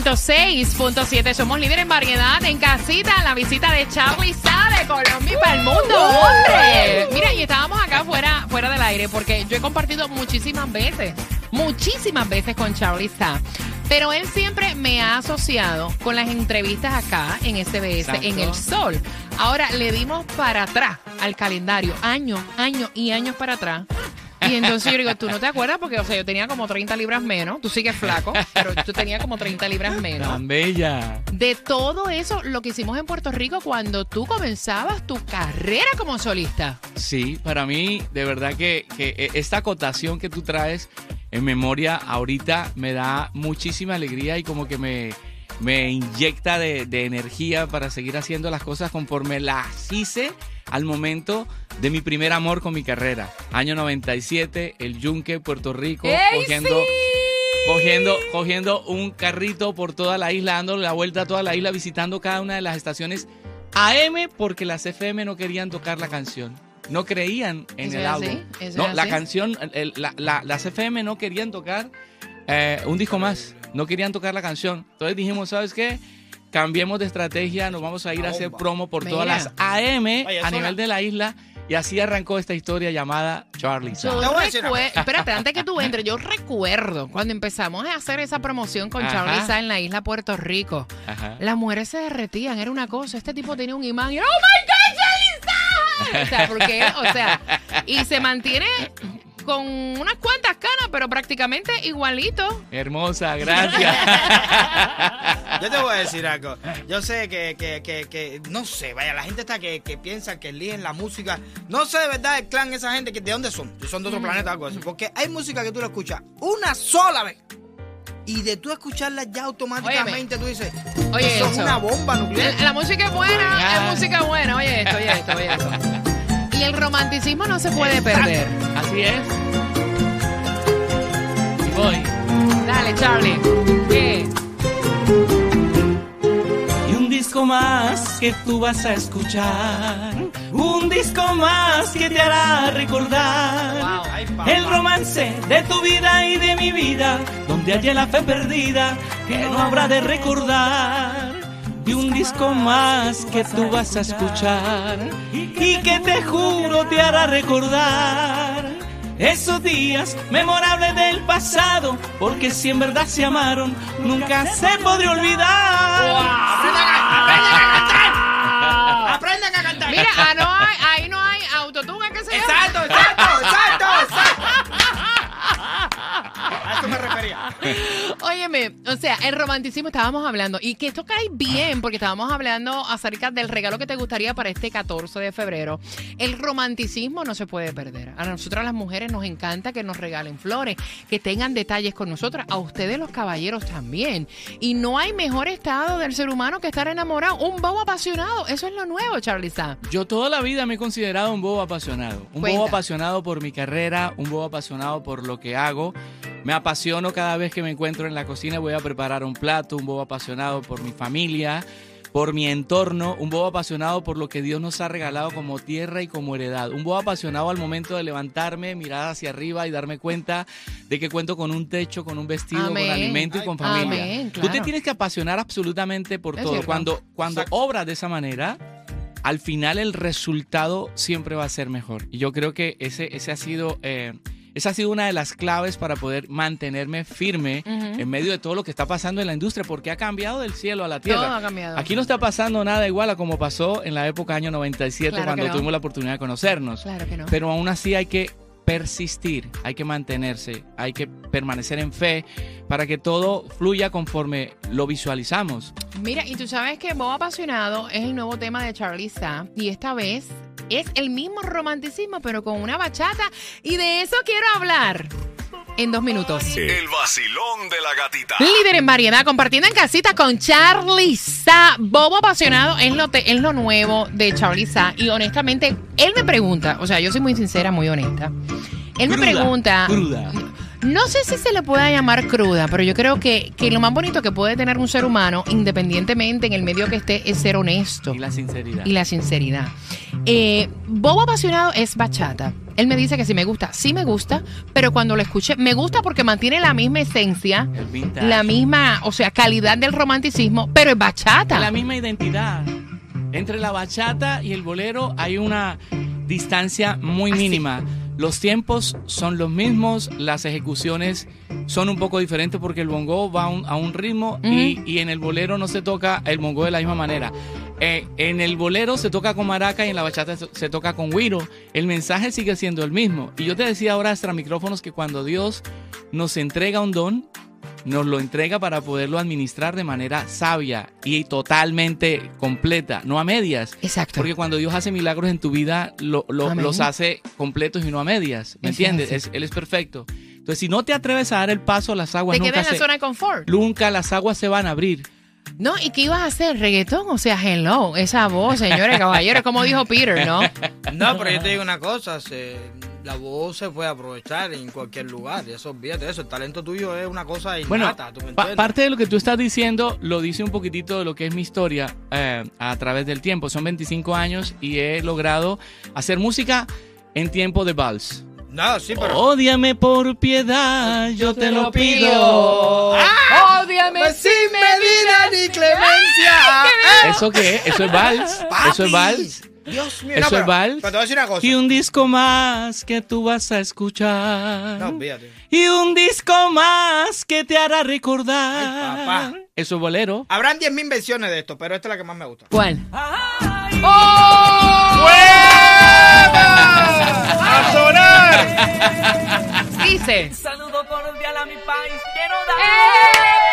106.7. Somos líderes en variedad. En casita, la visita de Charlie Sa de Colombia para el mundo, hombre. Mira, y estábamos acá fuera, fuera del aire porque yo he compartido muchísimas veces, muchísimas veces con Charlie Sa. Pero él siempre me ha asociado con las entrevistas acá en SBS, en El Sol. Ahora le dimos para atrás al calendario, años, años y años para atrás. Y entonces yo digo, tú no te acuerdas porque, o sea, yo tenía como 30 libras menos. Tú sigues flaco, pero tú tenías como 30 libras menos. Tan bella. De todo eso, lo que hicimos en Puerto Rico cuando tú comenzabas tu carrera como solista. Sí, para mí, de verdad que, que esta acotación que tú traes en memoria ahorita me da muchísima alegría y como que me, me inyecta de, de energía para seguir haciendo las cosas conforme las hice al momento de mi primer amor con mi carrera. Año 97, el Yunque, Puerto Rico, ¡Ey, cogiendo, sí! cogiendo, cogiendo un carrito por toda la isla, dando la vuelta a toda la isla, visitando cada una de las estaciones AM porque las FM no querían tocar la canción. No creían en ¿Eso el álbum. No, la canción, el- la- la- las FM no querían tocar eh, un disco más. No querían tocar la canción. Entonces dijimos, ¿sabes qué? Cambiemos de estrategia, nos vamos a ir a hacer promo por todas Mira. las AM a nivel de la isla. Y así arrancó esta historia llamada Charlie Yo una recue- Espérate, antes que tú entres, yo recuerdo cuando empezamos a hacer esa promoción con Ajá. Charlie Sa en la isla Puerto Rico. Ajá. Las mujeres se derretían, era una cosa. Este tipo tenía un imán y era, ¡Oh my God, Charlie Sa! O sea, porque, o sea, y se mantiene con unas cuantas canas, pero prácticamente igualito. Hermosa, gracias. Yo te voy a decir algo. Yo sé que, que, que, que no sé, vaya, la gente está que, que piensa que eligen la música. No sé de verdad el clan, esa gente, que de dónde son. Son de otro planeta o algo así. Porque hay música que tú la escuchas una sola vez. Y de tú escucharla ya automáticamente tú dices, Oye, eso es eso. una bomba nuclear. La, la música es buena, es música buena. Oye esto, oye esto, oye esto. Y el romanticismo no se puede perder. Así es. Y voy. Dale, Charlie. ¿Qué? Y un disco más que tú vas a escuchar. Un disco más que te hará recordar. Wow. Ay, papá. El romance de tu vida y de mi vida, donde haya la fe perdida, que no habrá de recordar. Y un disco más que tú vas a escuchar y que te juro te hará recordar esos días memorables del pasado, porque si en verdad se amaron, nunca se podría olvidar. Aprendan a cantar. Mira, ah, no hay, refería. Óyeme, o sea, el romanticismo estábamos hablando y que esto cae bien porque estábamos hablando acerca del regalo que te gustaría para este 14 de febrero. El romanticismo no se puede perder. A nosotras las mujeres nos encanta que nos regalen flores, que tengan detalles con nosotras, a ustedes los caballeros también. Y no hay mejor estado del ser humano que estar enamorado, un bobo apasionado. Eso es lo nuevo, Charlie. Yo toda la vida me he considerado un bobo apasionado. Un Cuenta. bobo apasionado por mi carrera, un bobo apasionado por lo que hago. Me apasiono cada vez que me encuentro en la cocina voy a preparar un plato, un bobo apasionado por mi familia, por mi entorno, un bobo apasionado por lo que Dios nos ha regalado como tierra y como heredad, un bobo apasionado al momento de levantarme, mirar hacia arriba y darme cuenta de que cuento con un techo, con un vestido, Amén. con alimento y con familia. Amén, Tú te tienes que apasionar absolutamente por Es todo. cierto. Cuando, cuando Exacto. obras de esa manera, al final el resultado siempre va a ser mejor. Y yo creo que ese, ese ha sido eh, esa ha sido una de las claves para poder mantenerme firme en medio de todo lo que está pasando en la industria, porque ha cambiado del cielo a la tierra. Todo ha cambiado. Aquí no está pasando nada igual a como pasó en la época año 97 Claro cuando no. tuvimos la oportunidad de conocernos. Claro que no. Pero aún así hay que persistir, hay que mantenerse, hay que permanecer en fe para que todo fluya conforme lo visualizamos. Mira, y tú sabes que Bob Apasionado es el nuevo tema de Charlie Sa y esta vez es el mismo romanticismo pero con una bachata y de eso quiero hablar en dos minutos. El vacilón de la gatita. Líder en variedad, compartiendo en casita con Charlie Sa. Bobo apasionado es lo, te- es lo nuevo de Charlie Sa. Y honestamente, él me pregunta, o sea, yo soy muy sincera, muy honesta. Él me pregunta. cruda. No sé si se le pueda llamar cruda, pero yo creo que, que lo más bonito que puede tener un ser humano, independientemente en el medio que esté, es ser honesto Y la sinceridad. y la sinceridad. Eh, Bobo apasionado es bachata. Él me dice que si me gusta, sí me gusta, pero cuando lo escuché, me gusta porque mantiene la misma esencia, la misma, o sea, calidad del romanticismo, pero es bachata. la misma identidad. Entre la bachata y el bolero hay una distancia muy Así. mínima. Los tiempos son los mismos, las ejecuciones son un poco diferentes porque el bongo va a un, a un ritmo y, y en el bolero no se toca el bongo de la misma manera. Eh, en el bolero se toca con maraca y en la bachata se, se toca con güiro. El mensaje sigue siendo el mismo. Y yo te decía ahora extra micrófonos que cuando Dios nos entrega un don, nos lo entrega para poderlo administrar de manera sabia y totalmente completa, no a medias. Exacto. Porque cuando Dios hace milagros en tu vida, lo- los hace completos y no a medias. ¿Me Es entiendes? Es- él es perfecto. Entonces, si no te atreves a dar el paso, las aguas Te nunca en la se, zona de confort. nunca las aguas se van a abrir. No, ¿y qué ibas a hacer? ¿Reggaetón? O sea, hello, esa voz, señores, caballeros, como dijo Peter, ¿no? No, pero yo te digo una cosa, se- la voz se puede aprovechar en cualquier lugar, y eso olvídate de eso, el talento tuyo es una cosa Bueno, innata, ¿tú me pa- entiendes? parte de lo que tú estás diciendo lo dice un poquitito de lo que es mi historia eh, a través del tiempo. Son 25 años y he logrado hacer música en tiempo de vals. No, sí, pero... Ódiame por piedad, yo te lo pido. Ódiame Pues sin medida ni clemencia. ¿Eso qué es? ¿Eso es vals? Papi, ¿Eso es vals? Dios mío, ¿Eso no, es vals? pero te voy a decir una cosa. Y un disco más que tú vas a escuchar. No, olvídate. Y un disco más que te hará recordar. Ay, papá. Eso es bolero. Habrán 10.000 versiones de esto, pero esta es la que más me gusta. ¿Cuál? ¡A sonar! Dice. Saludo cordial a mi país, quiero dar. ¡Dale,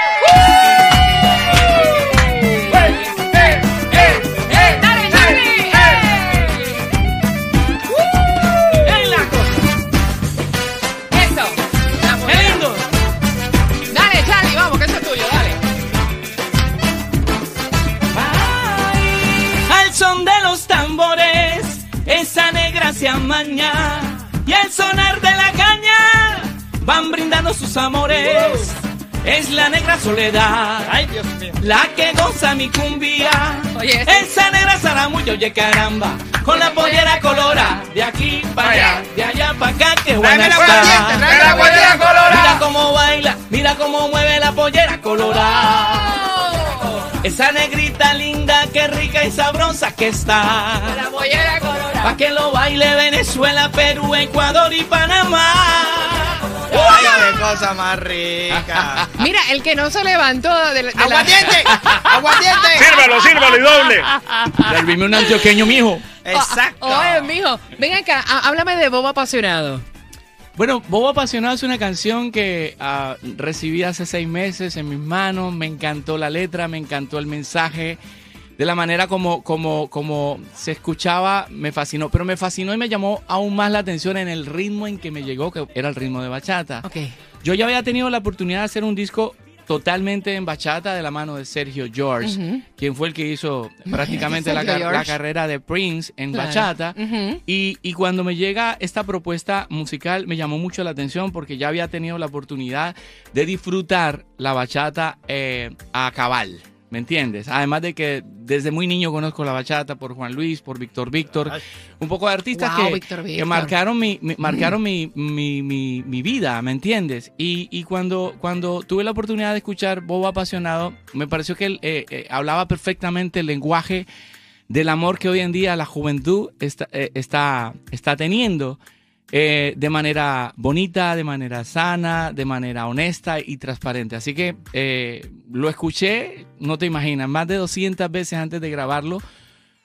Es la negra soledad. Ay, Dios mío. La que goza mi cumbia. Oye, Esa negra zaramuyo, oye caramba. Con la pollera colora. De aquí para allá, de allá para acá. Que buena está. la pollera colorada. Mira cómo baila, mira cómo mueve la pollera colorada. Esa negrita linda, qué rica y sabrosa que está. La pollera colorada. Pa' que lo baile Venezuela, Perú, Ecuador y Panamá. Ay, qué cosa más rica. Mira, el que no se levantó de, de la... ¡Aguardiente! ¡Aguardiente! Sírvalo, sírvalo y doble. Servime un antioqueño, mijo. Exacto. Oye, mijo, ven acá, há- háblame de Bobo Apasionado. Bueno, Bobo Apasionado es una canción que ah, recibí hace seis meses en mis manos. Me encantó la letra, me encantó el mensaje. De la manera como, como, como se escuchaba, me fascinó. Pero me fascinó y me llamó aún más la atención en el ritmo en que me llegó, que era el ritmo de bachata. Ok. Yo ya había tenido la oportunidad de hacer un disco totalmente en bachata de la mano de Sergio George, quien fue el que hizo prácticamente la, la carrera de Prince en Claro. bachata. Y, y cuando me llega esta propuesta musical me llamó mucho la atención porque ya había tenido la oportunidad de disfrutar la bachata eh, a cabal. ¿Me entiendes? Además de que desde muy niño conozco la bachata por Juan Luis, por Víctor Víctor, un poco de artistas Wow, que, Víctor que marcaron, mi, mi- marcaron mi, mi- mi- mi vida, ¿me entiendes? Y, y cuando, cuando tuve la oportunidad de escuchar Bobo Apasionado, me pareció que él eh, eh, hablaba perfectamente el lenguaje del amor que hoy en día la juventud está, eh, está, está teniendo. Eh, de manera bonita, de manera sana, de manera honesta y transparente. Así que eh, lo escuché, no te imaginas, más de 200 veces antes de grabarlo.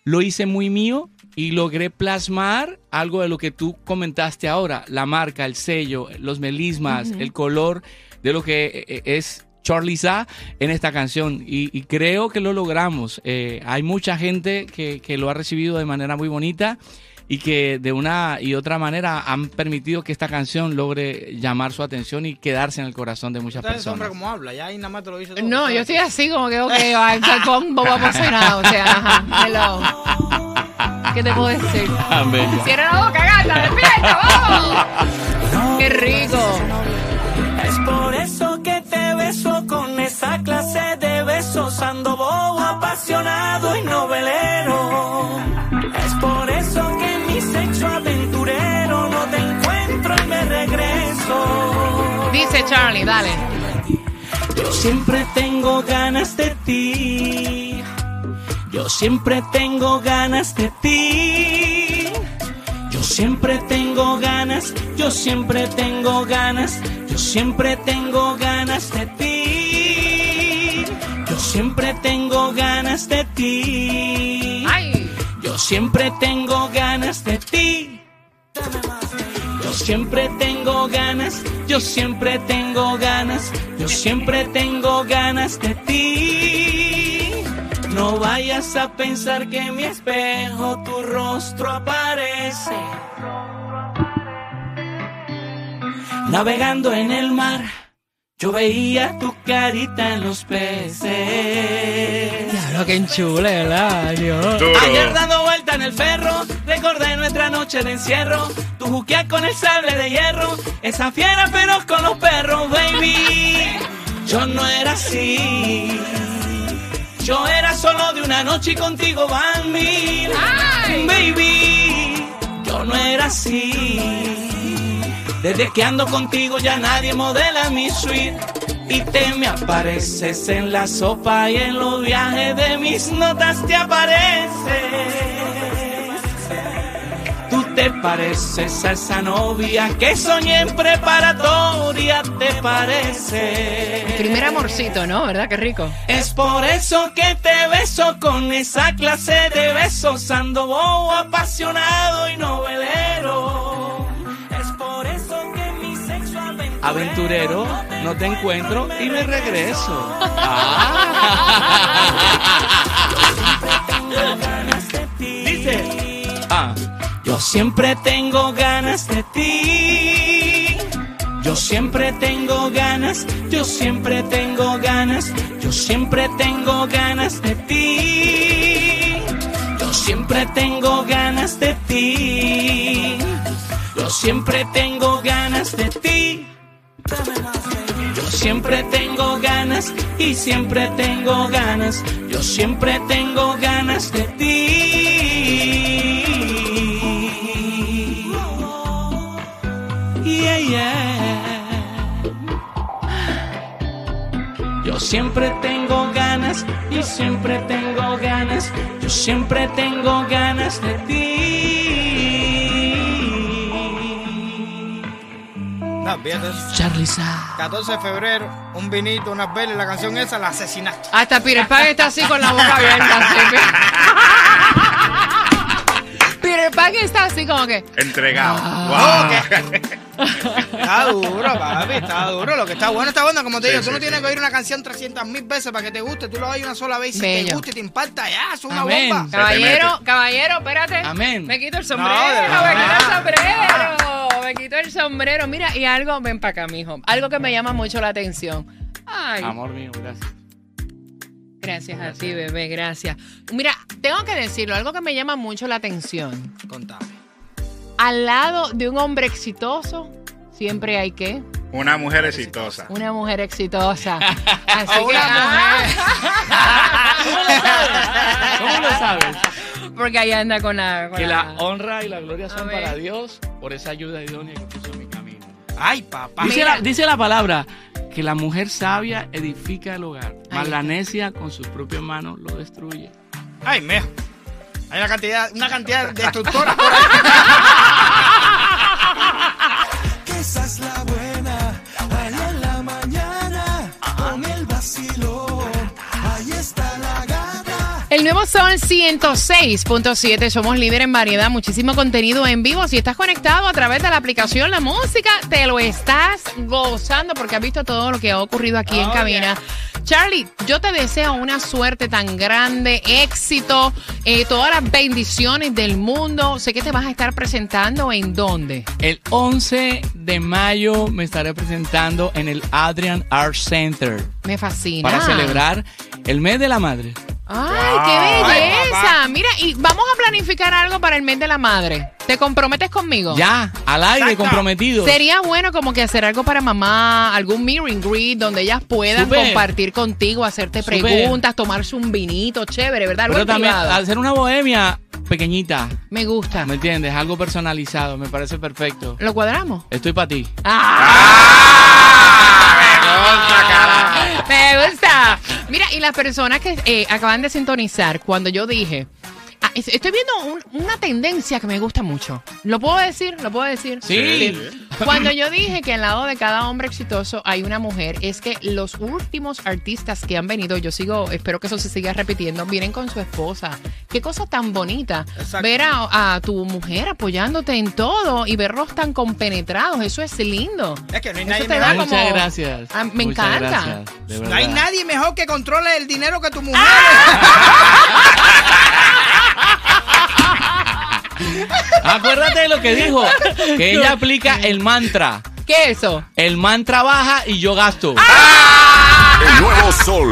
Lo hice muy mío y logré plasmar algo de lo que tú comentaste ahora, la marca, el sello, los melismas, el color de lo que eh, es Charlie Sa en esta canción y, y creo que lo logramos. Eh, hay mucha gente que, que lo ha recibido de manera muy bonita y que de una y otra manera han permitido que esta canción logre llamar su atención y quedarse en el corazón de muchas personas. como habla, ya ahí nada más te lo dice todo. No, yo estoy así como que, ok, con bobo apasionado, o sea, ajá, hello. ¿Qué te puedo decir? Amén. Cierra la boca, gata, despierta, vamos. Qué rico. Es por eso que te beso con esa clase de besos, ando bobo, apasionado y novelero. Dice Charlie, dale. Yo siempre tengo ganas de ti. Yo siempre tengo ganas de ti. Yo siempre tengo ganas, yo siempre tengo ganas, yo siempre tengo ganas de ti. Yo siempre tengo ganas de ti. Yo siempre tengo ganas de ti. Siempre tengo ganas, yo siempre tengo ganas, yo siempre tengo ganas de ti. No vayas a pensar que en mi espejo tu rostro aparece. Navegando en el mar, yo veía tu carita en los peces. claro que enchule, ¿verdad? Dios. Ayer dando vuelta en el ferro, recordé nuestra noche de encierro. Tu juquea con el sable de hierro, esa fiera feroz con los perros, baby. Yo no era así. Yo era solo de una noche y contigo van mil. Ay. Baby, yo no era así. Desde que ando contigo ya nadie modela mi suite. Y te me apareces en la sopa y en los viajes de mis notas te apareces. Tú te pareces a esa novia que soñé en preparatoria, te parece. Primer amorcito, ¿no? ¿Verdad? Qué rico. Es por eso que te beso con esa clase de besos, ando bobo, apasionado y novelero. Aventurero, no te encuentro y me regreso. Dice, ah, Yo siempre tengo ganas de ti. Yo siempre tengo ganas, yo siempre tengo ganas, yo siempre tengo ganas de ti. Yo siempre tengo ganas de ti. Yo siempre tengo ganas de ti. Yo siempre tengo ganas y siempre tengo ganas. Yo siempre tengo ganas de ti. Yeah, yeah. Yo siempre tengo ganas y siempre tengo ganas. Yo siempre tengo ganas de ti. Charlie Sa. 14 de febrero, un vinito, unas velas, la canción esa la asesinaste. Hasta Peter Pan está así con la boca abierta. Peter Pan está así como que. Entregado. Wow. Está duro, papi, está duro. Lo que está bueno está bueno, como te Sí, digo, tú sí, no tienes sí. que oír una canción 300 mil veces para que te guste. Tú lo oyes una sola vez y si te gusta y te impacta, ya, es una Amén. bomba. Caballero, caballero, espérate. Amén. Me quito el sombrero, me quito el sombrero. El sombrero. Mira, y algo, ven para acá, mijo. Algo que me llama mucho la atención. Ay, amor mío, gracias. gracias a ti, bebé, gracias. Mira, tengo que decirlo, algo que me llama mucho la atención. Contame. Al lado de un hombre exitoso, siempre hay que Una mujer exitosa. una mujer exitosa. Así O que, una ah, ¿Cómo lo sabes? Porque ahí anda con la. con Que la- la honra y la gloria son para Dios por esa ayuda idónea que puso en mi camino. Ay, papá. Dice la, dice la palabra que la mujer sabia edifica el hogar, mas la necia con sus propias manos lo destruye. Ay, mija. Hay una cantidad, una cantidad de destructoras por ahí. nuevo Sol 106.7, somos líder en variedad, muchísimo contenido en vivo. Si estás conectado a través de la aplicación La Música, te lo estás gozando porque has visto todo lo que ha ocurrido aquí en Oh, cabina. Charlie, yo te deseo una suerte tan grande, éxito, eh, todas las bendiciones del mundo. Sé que te vas a estar presentando en dónde. El 11 de mayo me estaré presentando en el Adrian Art Center Me fascina. para celebrar el mes de la madre. ¡Ay, qué belleza! Mira, y vamos a planificar algo para el mes de la madre. ¿Te comprometes conmigo? Ya, al aire, Exacto. comprometido. Sería bueno como que hacer algo para mamá, algún meet and greet donde ellas puedan compartir contigo, hacerte preguntas, tomarse un vinito, chévere, ¿verdad? Algo Pero también privado. hacer una bohemia pequeñita, Me gusta. ¿me entiendes? Algo personalizado, me parece perfecto. ¿Lo cuadramos? Estoy para ti. Me Mira, y las personas que eh, acaban de sintonizar, cuando yo dije, estoy viendo un- una tendencia que me gusta mucho. ¿Lo puedo decir? ¿Lo puedo decir? Sí. Cuando yo dije que al lado de cada hombre exitoso hay una mujer, es que los últimos artistas que han venido, yo sigo, espero que eso se siga repitiendo, vienen con su esposa. Qué cosa tan bonita. Exacto. Ver a, a tu mujer apoyándote en todo y verlos tan compenetrados, eso es lindo. Es que no hay Eso nadie te da mejor. como- Muchas gracias. Ah, me Muchas encanta. gracias, de No hay nadie mejor que controle el dinero que tu mujer. Acuérdate de lo que dijo, que ella aplica el mantra. ¿Qué es eso? El mantra baja y yo gasto. El nuevo Sol